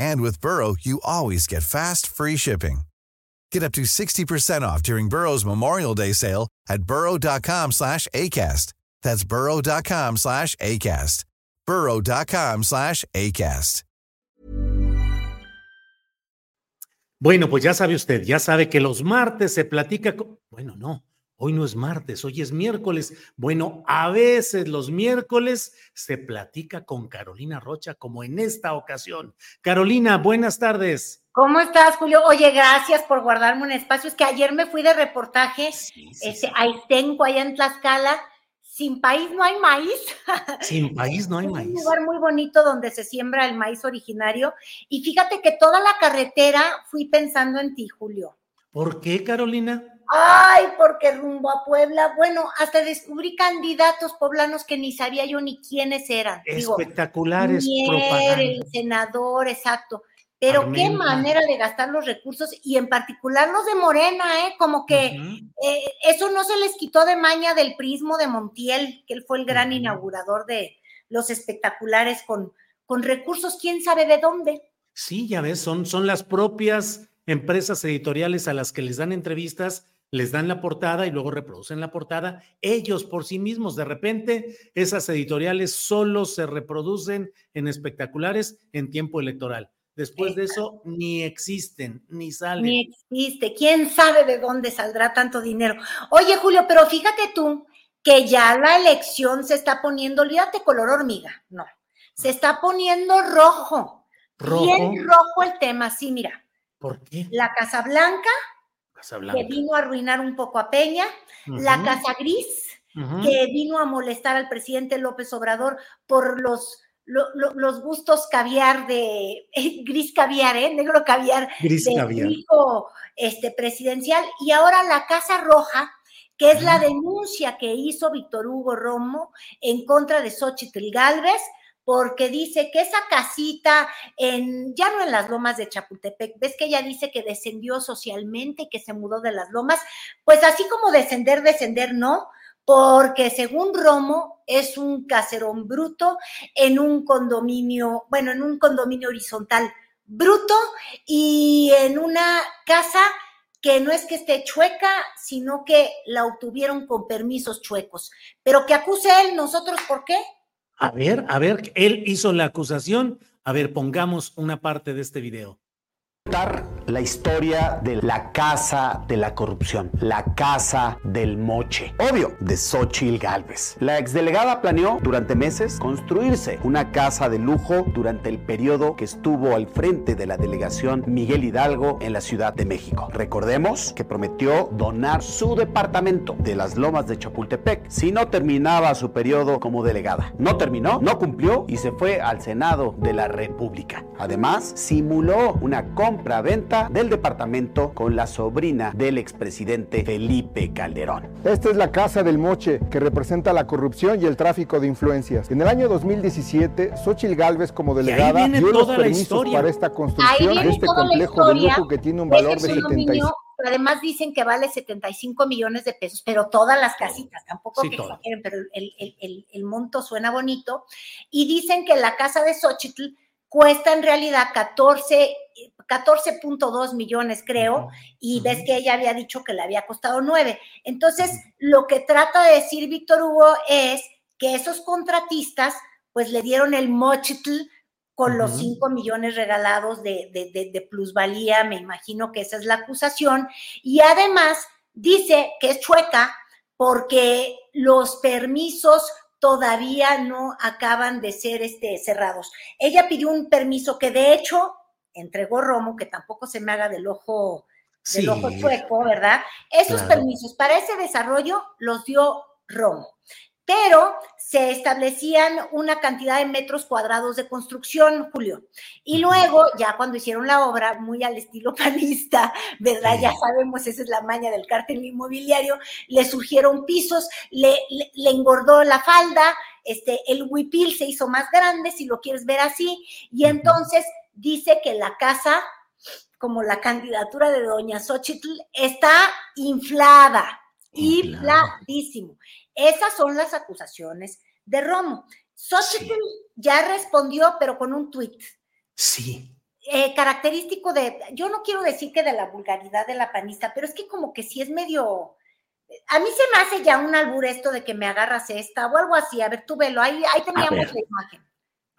And with Burrow, you always get fast, free shipping. Get up to 60% off during Burrow's Memorial Day sale at burrow.com slash ACAST. That's burrow.com slash ACAST. burrow.com slash ACAST. Bueno, pues ya sabe usted, ya sabe que los martes se platica con... Bueno, no, Hoy no es martes, hoy es miércoles. Bueno, a veces los miércoles se platica con Carolina Rocha, como en esta ocasión. Carolina, buenas tardes. ¿Cómo estás, Julio? Oye, gracias por guardarme un espacio. Es que ayer me fui de reportaje sí, sí, este, sí. ahí tengo allá en Tlaxcala. Sin país no hay maíz. Sin país no hay maíz. Es un lugar muy bonito donde se siembra el maíz originario. Y fíjate que toda la carretera fui pensando en ti, Julio. ¿Por qué, Carolina? Ay, porque rumbo a Puebla, bueno, hasta descubrí candidatos poblanos que ni sabía yo ni quiénes eran. Espectaculares Digo, el senador, exacto. Pero qué manera de gastar los recursos y en particular los de Morena, ¿eh? Como que uh -huh. eh, eso no se les quitó de maña del prismo de Montiel, que él fue el gran uh -huh. inaugurador de los espectaculares con, con recursos, quién sabe de dónde. Sí, ya ves, son, son las propias empresas editoriales a las que les dan entrevistas les dan la portada y luego reproducen la portada ellos por sí mismos. De repente, esas editoriales solo se reproducen en espectaculares en tiempo electoral. Después de eso, ni existen, ni salen. Ni existe. ¿Quién sabe de dónde saldrá tanto dinero? Oye, Julio, pero fíjate tú que ya la elección se está poniendo, olvídate color hormiga, no, se está poniendo rojo. ¿Rojo? Bien rojo el tema, sí, mira. ¿Por qué? La Casa Blanca. Que vino a arruinar un poco a Peña, uh -huh. la Casa Gris, uh -huh. que vino a molestar al presidente López Obrador por los, lo, lo, los gustos caviar de eh, gris caviar, ¿eh? negro caviar gris del caviar. hijo este, presidencial, y ahora la Casa Roja, que es uh -huh. la denuncia que hizo Víctor Hugo Romo en contra de Xochitl Galvez, porque dice que esa casita, en, ya no en las lomas de Chapultepec, ves que ella dice que descendió socialmente, que se mudó de las lomas, pues así como descender, descender, no, porque según Romo es un caserón bruto en un condominio, bueno, en un condominio horizontal bruto y en una casa que no es que esté chueca, sino que la obtuvieron con permisos chuecos. Pero que acuse él, nosotros, ¿por qué? A ver, a ver, él hizo la acusación. A ver, pongamos una parte de este video la historia de la casa de la corrupción, la casa del moche, obvio, de Xochitl Galvez. La exdelegada planeó durante meses construirse una casa de lujo durante el periodo que estuvo al frente de la delegación Miguel Hidalgo en la Ciudad de México. Recordemos que prometió donar su departamento de las lomas de Chapultepec si no terminaba su periodo como delegada. No terminó, no cumplió y se fue al Senado de la República. Además, simuló una compra del departamento con la sobrina del expresidente Felipe Calderón. Esta es la Casa del Moche, que representa la corrupción y el tráfico de influencias. En el año 2017, Xochil Gálvez, como delegada, dio los permisos para esta construcción de este complejo de lujo que tiene un valor de 75 además dicen que vale 75 millones de pesos, pero todas las casitas, tampoco sí, que exageren, pero el, el, el, el, monto suena bonito. Y dicen que la casa de Xochitl cuesta en realidad 14 14.2 millones, creo, y ves que ella había dicho que le había costado 9. Entonces, lo que trata de decir Víctor Hugo es que esos contratistas, pues le dieron el mochitl con los 5 millones regalados de, de, plusvalía, me imagino que esa es la acusación, y además dice que es chueca porque los permisos todavía no acaban de ser este, cerrados. Ella pidió un permiso que de hecho entregó Romo, que tampoco se me haga del ojo, del ojo chueco, ¿verdad? Esos permisos para ese desarrollo los dio Romo pero se establecían una cantidad de metros cuadrados de construcción, Julio. Y luego, ya cuando hicieron la obra, muy al estilo panista, ¿verdad? Ya sabemos, esa es la maña del cártel inmobiliario, le surgieron pisos, le, le, engordó la falda, este, el huipil se hizo más grande, si lo quieres ver así, y entonces dice que la casa, como la candidatura de doña Xochitl, está inflada, infladísimo. Esas son las acusaciones de Romo. Xochitl ya respondió, pero con un tuit. Sí. Eh, característico de, yo no quiero decir que de la vulgaridad de la panista, pero es que como que sí es medio, a mí se me hace ya un albur esto de que me agarras esta o algo así. A ver, tú velo, ahí, ahí teníamos la imagen.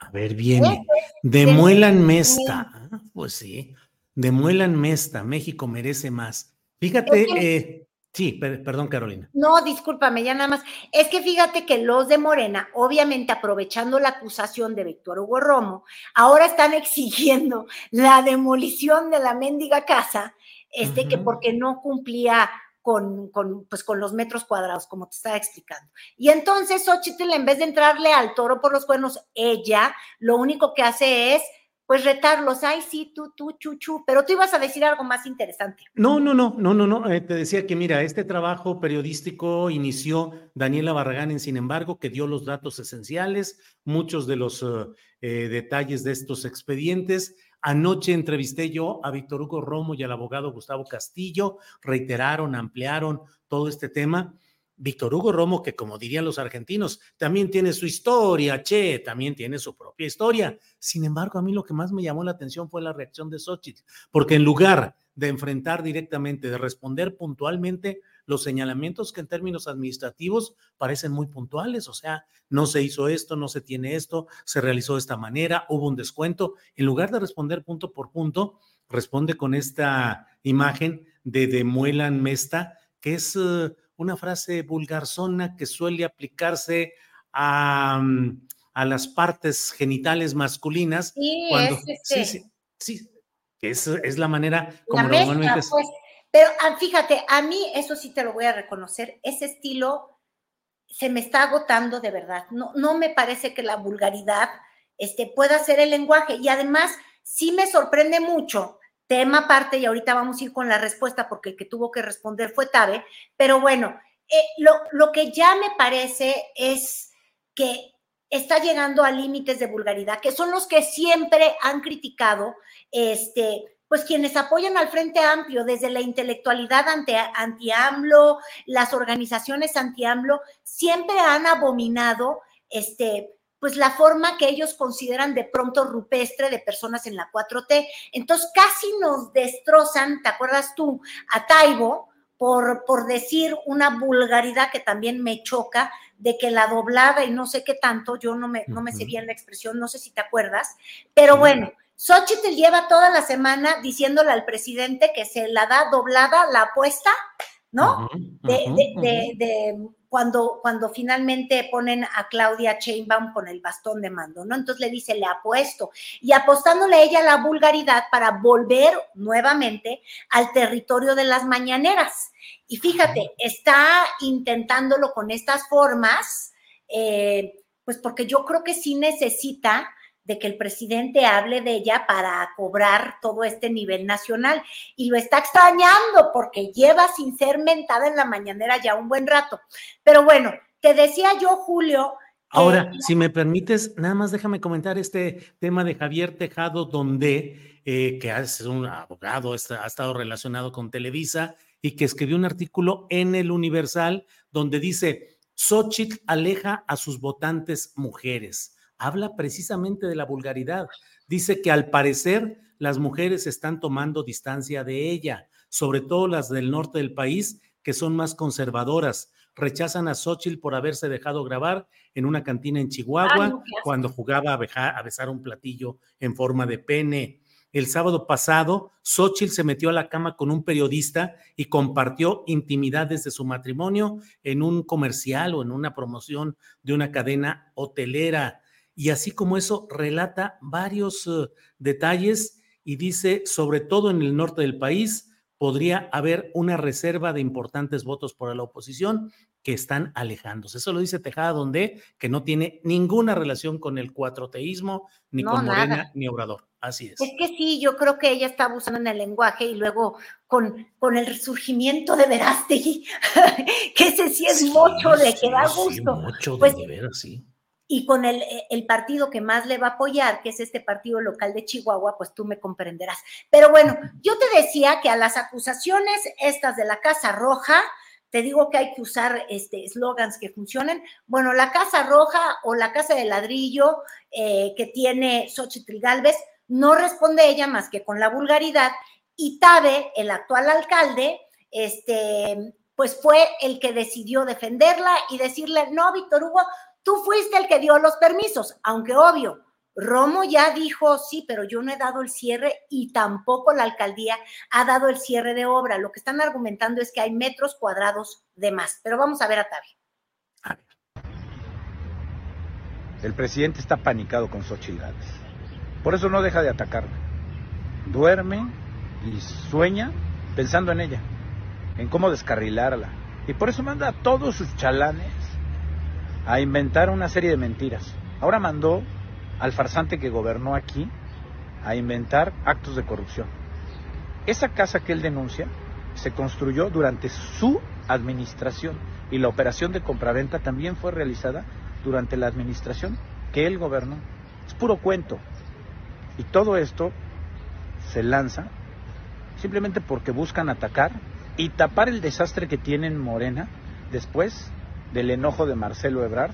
A ver, viene. De Muelan Mesta. Ah, pues sí. De Muelan Mesta. México merece más. Fíjate, eh, Sí, perdón, Carolina. No, discúlpame, ya nada más. Es que fíjate que los de Morena, obviamente aprovechando la acusación de Víctor Hugo Romo, ahora están exigiendo la demolición de la mendiga casa, este, que porque no cumplía con, pues, con los metros cuadrados, como te estaba explicando. Y entonces Xochitl, en vez de entrarle al toro por los cuernos, ella lo único que hace es pues retarlos, ay, sí, tú, tú, chuchu, pero tú ibas a decir algo más interesante. No, no, no, no, no, no, eh, te decía que mira, este trabajo periodístico inició Daniela Barragán en Sin embargo, que dio los datos esenciales, muchos de los eh, eh, detalles de estos expedientes. Anoche entrevisté yo a Víctor Hugo Romo y al abogado Gustavo Castillo, reiteraron, ampliaron todo este tema. Víctor Hugo Romo, que como dirían los argentinos, también tiene su historia, che, también tiene su propia historia. Sin embargo, a mí lo que más me llamó la atención fue la reacción de Xochitl, porque en lugar de enfrentar directamente, de responder puntualmente, los señalamientos que en términos administrativos parecen muy puntuales, o sea, no se hizo esto, no se tiene esto, se realizó de esta manera, hubo un descuento, en lugar de responder punto por punto, responde con esta imagen de Demuelan Mesta, que es uh, una frase vulgarzona que suele aplicarse a, mm, a las partes genitales masculinas. Sí, cuando, sí, sí, sí, es, es la manera como normalmente... Pues, pero ah, fíjate, a mí eso sí te lo voy a reconocer, ese estilo se me está agotando de verdad. No, no me parece que la vulgaridad este, pueda ser el lenguaje y además sí me sorprende mucho tema aparte y ahorita vamos a ir con la respuesta porque el que tuvo que responder fue Tabe, pero bueno, eh, lo, lo que ya me parece es que está llegando a límites de vulgaridad, que son los que siempre han criticado, este, pues quienes apoyan al Frente Amplio desde la intelectualidad anti-AMLO, las organizaciones anti-AMLO, siempre han abominado este, pues la forma que ellos consideran de pronto rupestre de personas en la 4T. Entonces casi nos destrozan, ¿te acuerdas tú? A Taibo por, por decir una vulgaridad que también me choca, de que la doblada y no sé qué tanto, yo no me, no me sé bien la expresión, no sé si te acuerdas, pero bueno, Xochitl lleva toda la semana diciéndole al presidente que se la da doblada la apuesta, ¿no? de, cuando, cuando finalmente ponen a Claudia Chainbaum con el bastón de mando, ¿no? Entonces le dice, le apuesto. Y apostándole a ella la vulgaridad para volver nuevamente al territorio de las mañaneras. Y fíjate, está intentándolo con estas formas, eh, pues porque yo creo que sí necesita de que el presidente hable de ella para cobrar todo este nivel nacional. Y lo está extrañando porque lleva sin ser mentada en la mañanera ya un buen rato. Pero bueno, te decía yo, Julio. Ahora, si me permites, nada más déjame comentar este tema de Javier Tejado, donde, eh, que es un abogado, ha estado relacionado con Televisa y que escribió un artículo en el Universal donde dice, Xochitl aleja a sus votantes mujeres habla precisamente de la vulgaridad. Dice que al parecer las mujeres están tomando distancia de ella, sobre todo las del norte del país, que son más conservadoras. rechazan a Xochitl por haberse dejado grabar en una cantina en Chihuahua cuando jugaba a, besar un platillo en forma de pene. El sábado pasado, Xochitl se metió a la cama con un periodista y compartió intimidades de su matrimonio en un comercial o en una promoción de una cadena hotelera. Y así como eso, relata varios eh, detalles y dice, sobre todo en el norte del país, podría haber una reserva de importantes votos por la oposición que están alejándose. Eso lo dice Tejada Donde, que no tiene ninguna relación con el cuatroteísmo, ni con Morena, ni Obrador. Así es. Es que sí, yo creo que ella está abusando en el lenguaje y luego con, con el resurgimiento de Verástegui, que ese sí es mucho, le queda gusto. mucho de pues, veras, sí y con el, eh, el, partido que más le va a apoyar, que es este partido local de Chihuahua, pues tú me comprenderás. Pero bueno, yo te decía que a las acusaciones estas de la Casa Roja, te digo que hay que usar este eslogans que funcionen. Bueno, la Casa Roja o la Casa de Ladrillo eh, que tiene Xochitl Galvez, no responde ella más que con la vulgaridad. Y Tabe, el actual alcalde, este, pues fue el que decidió defenderla y decirle, no, Víctor Hugo, Tú fuiste el que dio los permisos, aunque obvio, Romo ya dijo, sí, pero yo no he dado el cierre y tampoco la alcaldía ha dado el cierre de obra. Lo que están argumentando es que hay metros cuadrados de más. Pero vamos a ver a Tavi. El presidente está panicado con Xochitl Por eso no deja de atacarla. Duerme y sueña pensando en ella, en cómo descarrilarla. Y por eso manda a todos sus chalanes a inventar una serie de mentiras. Ahora mandó al farsante que gobernó aquí a inventar actos de corrupción. Esa casa que él denuncia se construyó durante su administración y la operación de compraventa también fue realizada durante la administración que él gobernó. Es puro cuento. Y todo esto se lanza simplemente porque buscan atacar y tapar el desastre que tienen Morena después del enojo de Marcelo Ebrard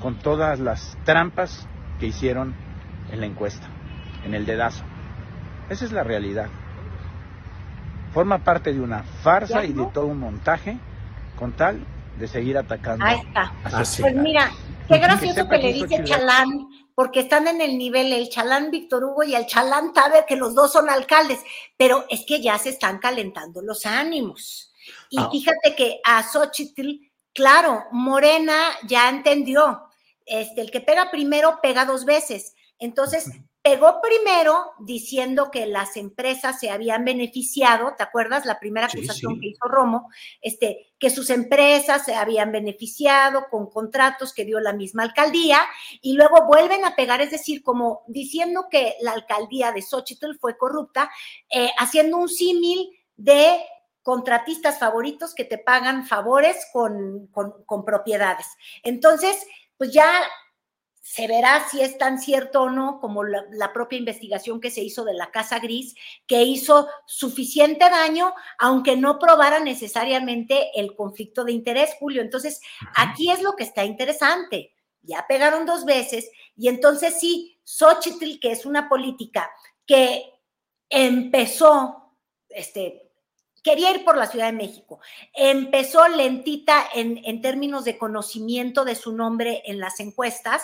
con todas las trampas que hicieron en la encuesta, en el dedazo. Esa es la realidad. Forma parte de una farsa y de todo un montaje con tal de seguir atacando. Ahí está. Pues mira, qué gracioso que, le dice Chalán, porque están en el nivel el Chalán Víctor Hugo y el Chalán Taber, que los dos son alcaldes, pero es que ya se están calentando los ánimos. Y ah. fíjate que a Xochitl Claro, Morena ya entendió, este, el que pega primero pega dos veces. Entonces, pegó primero diciendo que las empresas se habían beneficiado, ¿te acuerdas? La primera acusación que hizo Romo, este, que sus empresas se habían beneficiado con contratos que dio la misma alcaldía y luego vuelven a pegar, es decir, como diciendo que la alcaldía de Xochitl fue corrupta, eh, haciendo un símil de contratistas favoritos que te pagan favores con, propiedades. Entonces, pues ya se verá si es tan cierto o no como la, la, propia investigación que se hizo de la Casa Gris, que hizo suficiente daño, aunque no probara necesariamente el conflicto de interés, Julio. Entonces, aquí es lo que está interesante. Ya pegaron dos veces y entonces sí, Xochitl, que es una política que empezó, este, quería ir por la Ciudad de México. Empezó lentita en, términos de conocimiento de su nombre en las encuestas,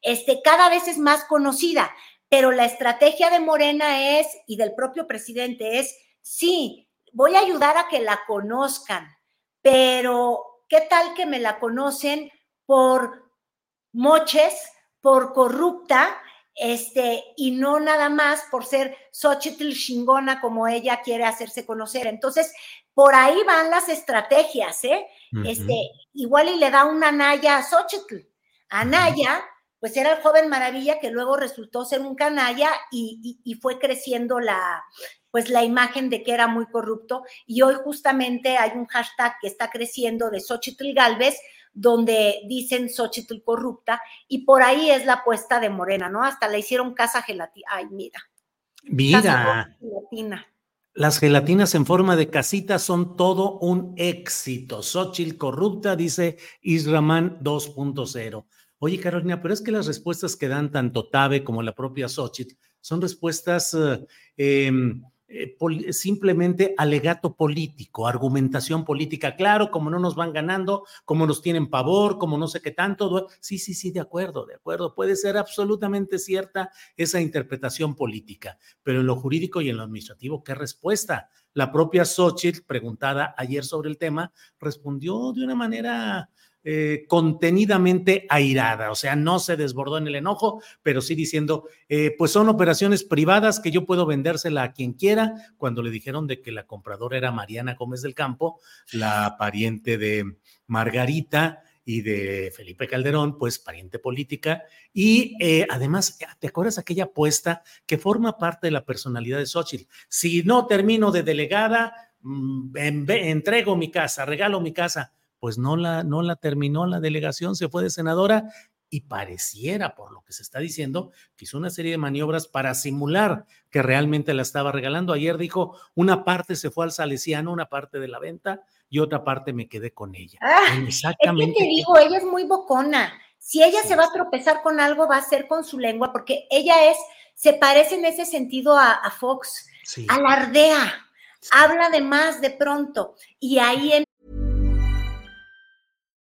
este, cada vez es más conocida, pero la estrategia de Morena es, y del propio presidente es, sí, voy a ayudar a que la conozcan, pero ¿qué tal que me la conocen por moches, por corrupta? Este, y no nada más por ser Xochitl chingona como ella quiere hacerse conocer. Entonces, por ahí van las estrategias, ¿eh? Este, igual y le da una Naya a Xochitl. A Naya, pues era el joven maravilla que luego resultó ser un canalla y, y, fue creciendo la, pues la imagen de que era muy corrupto. Y hoy justamente hay un hashtag que está creciendo de Xochitl Galvez, donde dicen Xochitl corrupta, y por ahí es la apuesta de Morena, ¿no? Hasta le hicieron casa gelatina. Ay, mira. Mira. Las gelatinas en forma de casita son todo un éxito. Xochitl corrupta, dice Israman 2.0. Oye, Carolina, pero es que las respuestas que dan tanto Tabe como la propia Xochitl son respuestas eh, em, eh, simplemente alegato político, argumentación política. Claro, como no nos van ganando, como nos tienen pavor, como no sé qué tanto. Sí, sí, sí, de acuerdo, de acuerdo. Puede ser absolutamente cierta esa interpretación política, pero en lo jurídico y en lo administrativo, ¿qué respuesta? La propia Xochitl, preguntada ayer sobre el tema, respondió de una manera eh, contenidamente airada, o sea, no se desbordó en el enojo, pero sí diciendo, eh, pues son operaciones privadas que yo puedo vendérsela a quien quiera, cuando le dijeron de que la compradora era Mariana Gómez del Campo, la pariente de Margarita y de Felipe Calderón, pues pariente política, y eh, además, ¿te acuerdas aquella apuesta que forma parte de la personalidad de Xochitl? Si no termino de delegada, mm, entrego mi casa, regalo mi casa pues no la, no la terminó la delegación, se fue de senadora y pareciera, por lo que se está diciendo, que hizo una serie de maniobras para simular que realmente la estaba regalando. Ayer dijo, una parte se fue al Salesiano, una parte de la venta y otra parte me quedé con ella. Ah, Exactamente. Es que te digo, ella es muy bocona. Si ella se va a tropezar con algo, va a ser con su lengua, porque ella es, se parece en ese sentido a, Fox, alardea, habla de más de pronto, y ahí en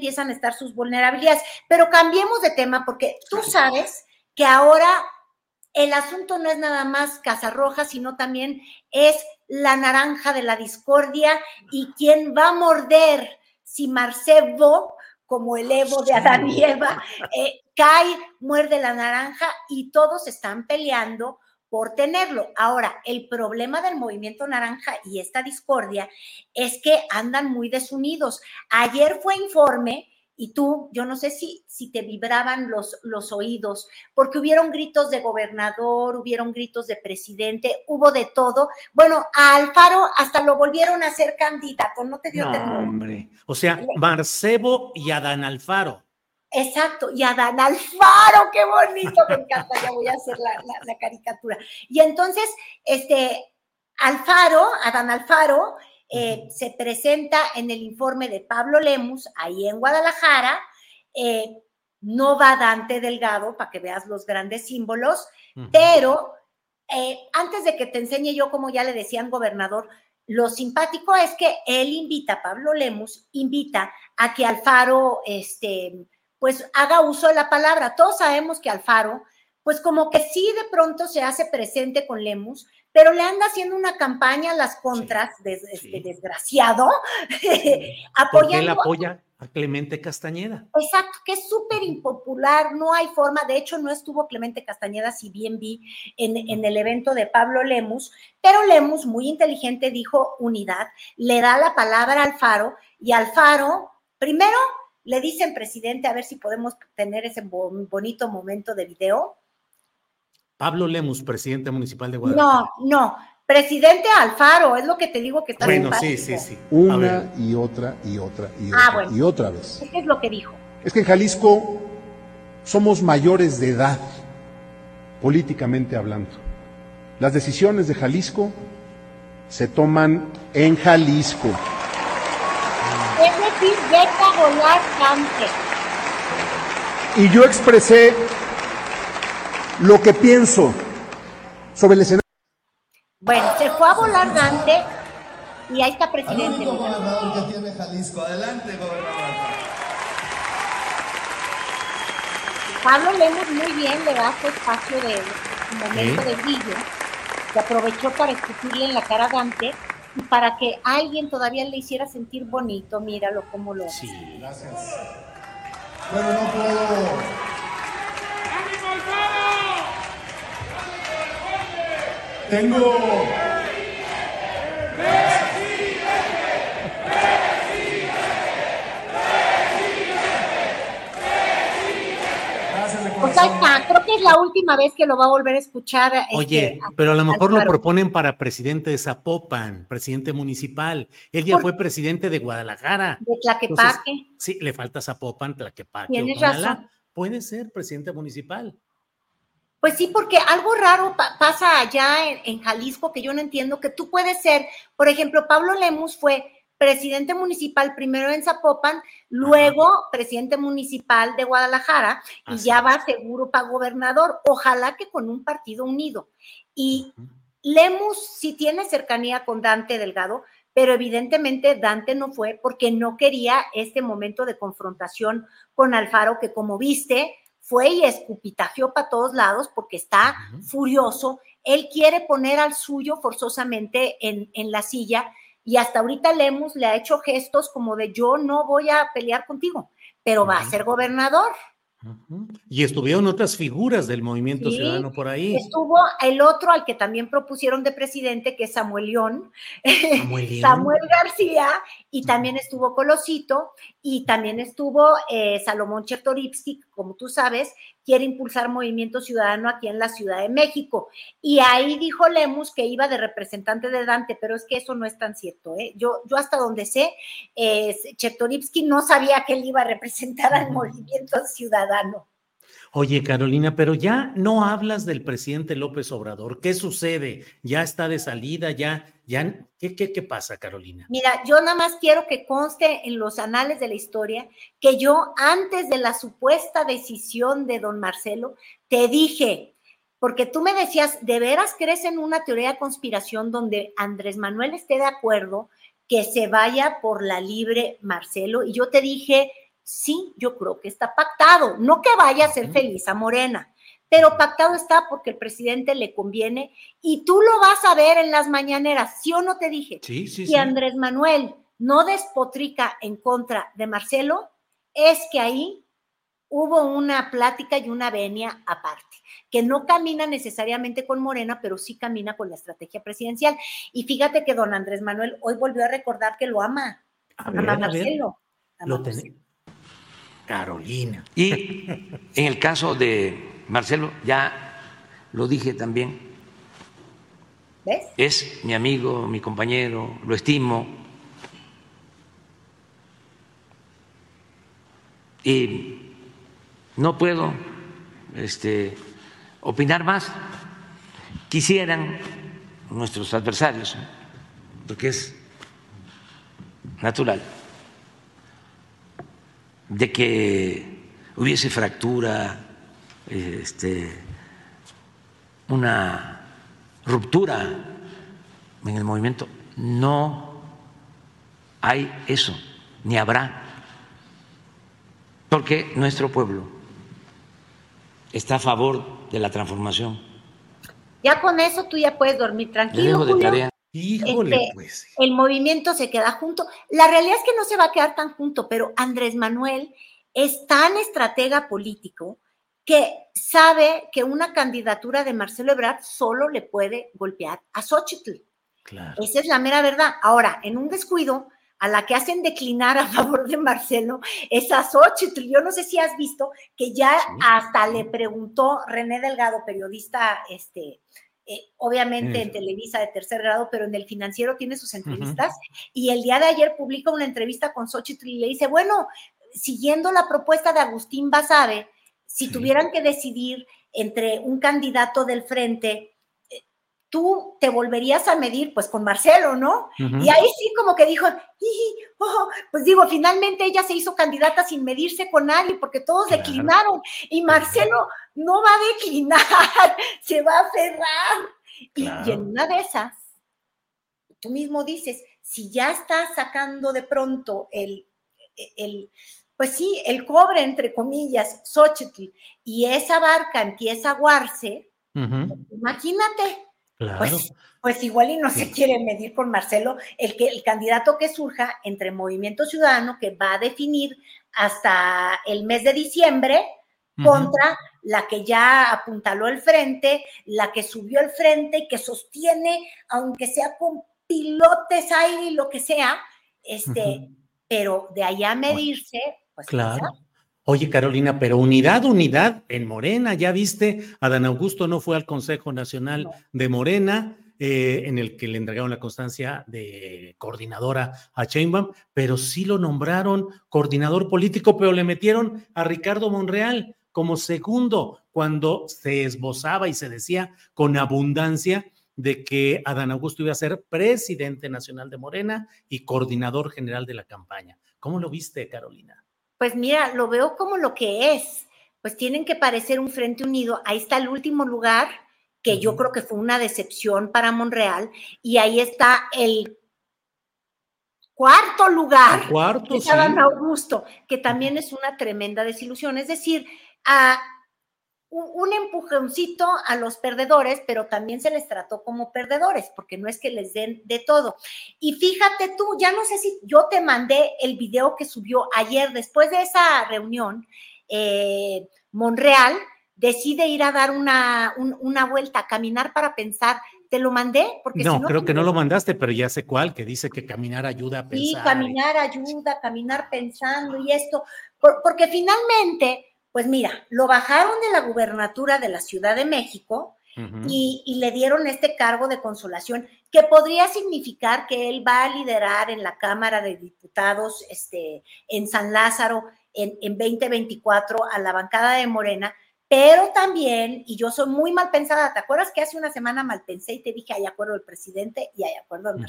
Empiezan a estar sus vulnerabilidades. Pero cambiemos de tema porque tú sabes que ahora el asunto no es nada más Casa Roja, sino también es la naranja de la discordia y quién va a morder si Marcelo, como el Evo de Adán y Eva, eh, cae, muerde la naranja y todos están peleando por tenerlo. Ahora, el problema del movimiento naranja y esta discordia es que andan muy desunidos. Ayer fue informe y tú, yo no sé si, si te vibraban los, los oídos, porque hubieron gritos de gobernador, hubieron gritos de presidente, hubo de todo. Bueno, a Alfaro hasta lo volvieron a hacer candidato, no te dio no, hombre. O sea, Marcebo y Adán Alfaro. Exacto, y Adán Alfaro, qué bonito, me encanta, ya voy a hacer la, la caricatura. Y entonces, este, Alfaro, Adán Alfaro, eh, se presenta en el informe de Pablo Lemus, ahí en Guadalajara. Eh, no va Dante Delgado para que veas los grandes símbolos, pero eh, antes de que te enseñe yo, como ya le decían gobernador, lo simpático es que él invita, Pablo Lemus invita a que Alfaro, este, pues haga uso de la palabra. Todos sabemos que Alfaro, pues como que sí de pronto se hace presente con Lemus, pero le anda haciendo una campaña a las contras, este desgraciado, apoyando. Porque él apoya a Clemente Castañeda. Exacto, que es súper impopular, no hay forma, de hecho no estuvo Clemente Castañeda, si bien vi en, en, el evento de Pablo Lemus, pero Lemus, muy inteligente, dijo unidad, le da la palabra al Faro y Alfaro, primero le dicen presidente, a ver si podemos tener ese bonito momento de video. Pablo Lemus, presidente municipal de Guadalajara. No, no, presidente Alfaro, es lo que te digo que está Bueno, sí, sí, sí. Una y otra y otra y ah, otra y otra vez. ¿Qué es lo que dijo? Es que en Jalisco somos mayores de edad, políticamente hablando. Las decisiones de Jalisco se toman en Jalisco. Decir, deja volar Y yo expresé lo que pienso sobre el escenario. Bueno, se fue a volar Dante y ahí está presidente. gobernador que tiene Jalisco. Adelante, gobernador. Pablo Lemos muy bien le da su espacio de su momento de brillo, que aprovechó para escupirle en la cara a Dante para que alguien todavía le hiciera sentir bonito. Míralo cómo lo hace. Sí, gracias. Bueno, no puedo. Tengo Pues creo que es la última vez que lo va a volver a escuchar. Este, Oye, pero a lo mejor lo proponen para presidente de Zapopan, presidente municipal. Él ya fue presidente de Guadalajara. De Tlaquepaque. sí, le falta Zapopan, Tlaquepaque. Tienes razón. Puede ser presidente municipal. Pues sí, porque algo raro pasa allá en, en, Jalisco que yo no entiendo, que tú puedes ser, por ejemplo, Pablo Lemus fue presidente municipal primero en Zapopan, luego presidente municipal de Guadalajara y ya va seguro para gobernador, ojalá que con un partido unido. Y Lemus sí tiene cercanía con Dante Delgado, pero evidentemente Dante no fue porque no quería este momento de confrontación con Alfaro, que como viste, fue y escupitajeó para todos lados porque está furioso. Él quiere poner al suyo forzosamente en, en la silla y hasta ahorita Lemus le ha hecho gestos como de yo no voy a pelear contigo, pero va a ser gobernador. Y estuvieron otras figuras del movimiento ciudadano por ahí. Estuvo el otro al que también propusieron de presidente, que es Samuel León, Samuel, García, y también estuvo Colosito, y también estuvo eh, Salomón Chertoripsky, como tú sabes, quiere impulsar movimiento ciudadano aquí en la Ciudad de México. Y ahí dijo Lemus que iba de representante de Dante, pero es que eso no es tan cierto. ¿eh? Yo, yo hasta donde sé, eh, Chertoripsky no sabía que él iba a representar al movimiento ciudadano. Oye, Carolina, pero ya no hablas del presidente López Obrador. ¿Qué sucede? ¿Ya está de salida? ¿Ya? ya ¿qué, qué, qué pasa, Carolina? Mira, yo nada más quiero que conste en los anales de la historia que yo, antes de la supuesta decisión de don Marcelo, te dije, porque tú me decías, ¿de veras crees en una teoría de conspiración donde Andrés Manuel esté de acuerdo que se vaya por la libre Marcelo? Y yo te dije, Sí, yo creo que está pactado. No que vaya a ser feliz a Morena, pero pactado está porque el presidente le conviene y tú lo vas a ver en las mañaneras, ¿sí o no te dije? Sí, sí, si Andrés Manuel no despotrica en contra de Marcelo, es que ahí hubo una plática y una venia aparte, que no camina necesariamente con Morena, pero sí camina con la estrategia presidencial. Y fíjate que don Andrés Manuel hoy volvió a recordar que lo ama. A Marcelo. lo, Carolina. Y en el caso de Marcelo, ya lo dije también. ¿Ves? Es mi amigo, mi compañero, lo estimo. Y no puedo este, opinar más. Quisieran nuestros adversarios, porque es natural de que hubiese fractura, este, una ruptura en el movimiento. No hay eso, ni habrá, porque nuestro pueblo está a favor de la transformación. Ya con eso tú ya puedes dormir tranquilo. Híjole, este, pues. El movimiento se queda junto. La realidad es que no se va a quedar tan junto, pero Andrés Manuel es tan estratega político que sabe que una candidatura de Marcelo Ebrard solo le puede golpear a Xochitl. Claro. Esa es la mera verdad. Ahora, en un descuido, a la que hacen declinar a favor de Marcelo es a Xochitl. Yo no sé si has visto que ya hasta le preguntó René Delgado, periodista este, eh, obviamente en Televisa de tercer grado, pero en el financiero tiene sus entrevistas. Y el día de ayer publica una entrevista con Xochitl y le dice, bueno, siguiendo la propuesta de Agustín Basabe, si tuvieran que decidir entre un candidato del frente, tú te volverías a medir pues con Marcelo, ¿no? Y ahí sí como que dijo, oh", pues digo, finalmente ella se hizo candidata sin medirse con nadie porque todos declinaron y Marcelo no va a declinar, se va a cerrar. Y, en una de esas, tú mismo dices, si ya está sacando de pronto el, el, pues sí, el cobre, entre comillas, Xochitl, y esa barca empieza a aguarse, Imagínate. Pues, pues, igual y no se quiere medir con Marcelo el que el candidato que surja entre Movimiento Ciudadano, que va a definir hasta el mes de diciembre, contra la que ya apuntaló el frente, la que subió el frente y que sostiene, aunque sea con pilotes aire y lo que sea, este, pero de allá a medirse, pues claro. Oye, Carolina, pero unidad, unidad en Morena, ya viste, Adán Augusto no fue al Consejo Nacional de Morena, eh, en el que le entregaron la constancia de coordinadora a Chainbaum, pero sí lo nombraron coordinador político, pero le metieron a Ricardo Monreal como segundo cuando se esbozaba y se decía con abundancia de que Adán Augusto iba a ser presidente nacional de Morena y coordinador general de la campaña. ¿Cómo lo viste, Carolina? Pues mira, lo veo como lo que es. Pues tienen que parecer un frente unido. Ahí está el último lugar, que yo creo que fue una decepción para Monreal, y ahí está el cuarto lugar. cuarto, sí. Adán Augusto, que también es una tremenda desilusión. Es decir, a un empujoncito a los perdedores, pero también se les trató como perdedores, porque no es que les den de todo. Y fíjate tú, ya no sé si yo te mandé el video que subió ayer, después de esa reunión, eh, Monreal decide ir a dar una, una vuelta, a caminar para pensar. ¿Te lo mandé? Porque no, creo que no lo mandaste, pero ya sé cuál, que dice que caminar ayuda a pensar. Sí, caminar ayuda, caminar pensando y esto, porque finalmente pues mira, lo bajaron de la gubernatura de la Ciudad de México y, le dieron este cargo de consolación, que podría significar que él va a liderar en la Cámara de Diputados este, en San Lázaro en, 2024 a la bancada de Morena, pero también, y yo soy muy mal pensada, ¿te acuerdas que hace una semana mal pensé y te dije, hay acuerdo del presidente y hay acuerdo del?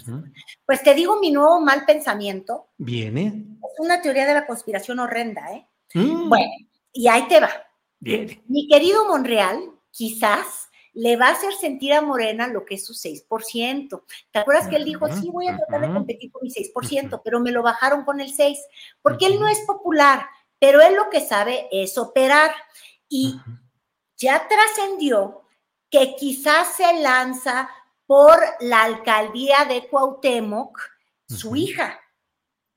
Pues te digo mi nuevo mal pensamiento. Viene. Es una teoría de la conspiración horrenda, ¿eh? Mm. Bueno, y ahí te va. Bien. Mi querido Monreal, quizás le va a hacer sentir a Morena lo que es su 6%. ¿Te acuerdas que él dijo, sí, voy a tratar de competir con mi 6%, pero me lo bajaron con el 6%? Porque él no es popular, pero él lo que sabe es operar. Y ya trascendió que quizás se lanza por la alcaldía de Cuauhtémoc su hija,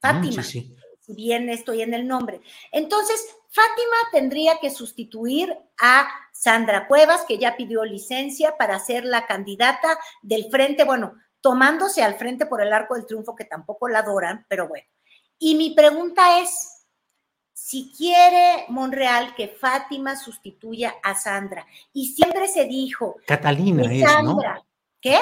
Fátima. Si bien estoy en el nombre. Entonces, Fátima tendría que sustituir a Sandra Cuevas, que ya pidió licencia para ser la candidata del frente, bueno, tomándose al frente por el arco del triunfo, que tampoco la adoran, pero bueno. Y mi pregunta es, si quiere Monreal que Fátima sustituya a Sandra, y siempre se dijo... Catalina es, Sandra, ¿no? ¿Qué?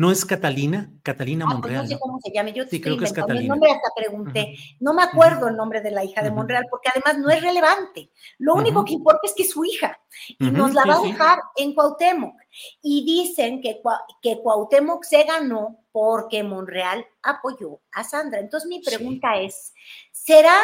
¿No es Catalina? Catalina ah, pues no sé cómo se llame. Yo sí, creo que es Catalina. El nombre hasta pregunté. No me acuerdo el nombre de la hija de Monreal porque además no es relevante. Lo único que importa es que es su hija y nos la va a dejar en Cuauhtémoc. Y dicen que, que Cuauhtémoc se ganó porque Monreal apoyó a Sandra. Entonces mi pregunta es, ¿será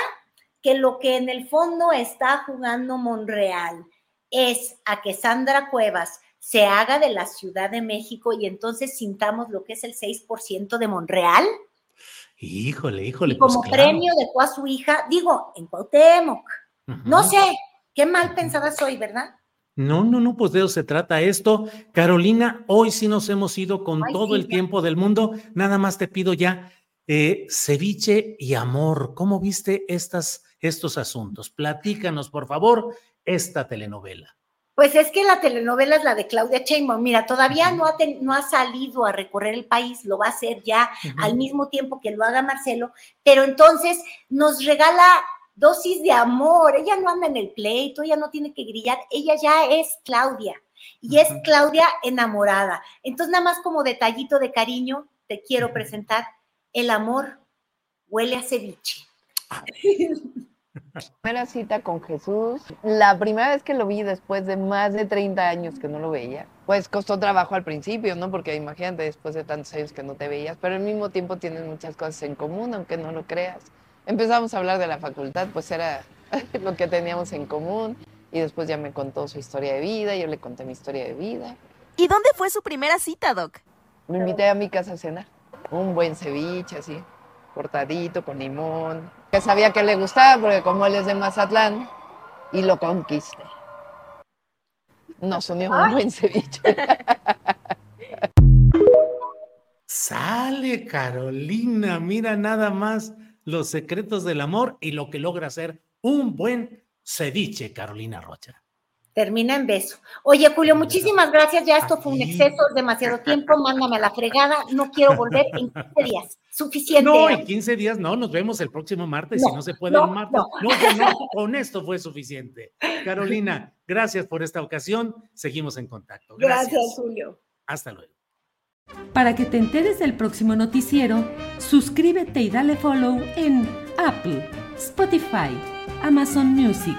que lo que en el fondo está jugando Monreal es a que Sandra Cuevas se haga de la Ciudad de México y entonces sintamos lo que es el 6% de Monreal. Híjole, híjole. Y como pues premio dejó a su hija, digo, en Cuauhtémoc. No sé, qué mal pensada soy, ¿verdad? No, no, no, pues de eso se trata esto. Carolina, hoy sí nos hemos ido con todo el tiempo del mundo. Nada más te pido ya, eh, ceviche y amor, ¿cómo viste estas, estos asuntos? Platícanos, por favor, esta telenovela. Pues es que la telenovela es la de Claudia Sheinbaum. Mira, todavía no ha, no ha salido a recorrer el país, lo va a hacer ya al mismo tiempo que lo haga Marcelo, pero entonces nos regala dosis de amor. Ella no anda en el pleito, ella no tiene que grillar, ella ya es Claudia y es Claudia enamorada. Entonces, nada más como detallito de cariño, te quiero presentar El amor huele a ceviche. Primera cita con Jesús, la primera vez que lo vi después de más de 30 años que no lo veía, pues costó trabajo al principio, ¿no? Porque imagínate después de tantos años que no te veías, pero al mismo tiempo tienen muchas cosas en común, aunque no lo creas. Empezamos a hablar de la facultad, pues era lo que teníamos en común, y después ya me contó su historia de vida, yo le conté mi historia de vida. ¿Y dónde fue su primera cita, Doc? Me invité a mi casa a cenar, un buen ceviche así, cortadito, con limón, que sabía que le gustaba, porque como él es de Mazatlán, y lo conquisté. No, soñé un buen ceviche. Sale Carolina, mira nada más los secretos del amor y lo que logra hacer un buen ceviche, Carolina Rocha. Termina en beso. Oye, Julio, muchísimas gracias. Ya esto fue un exceso, demasiado tiempo. Mándame a la fregada. No quiero volver en 15 días. Suficiente. No, en 15 días no. Nos vemos el próximo martes. si no se puede el martes. No. No, con esto fue suficiente. Carolina, gracias por esta ocasión. Seguimos en contacto. gracias Julio. Hasta luego. Para que te enteres del próximo noticiero, suscríbete y dale follow en Apple, Spotify, Amazon Music,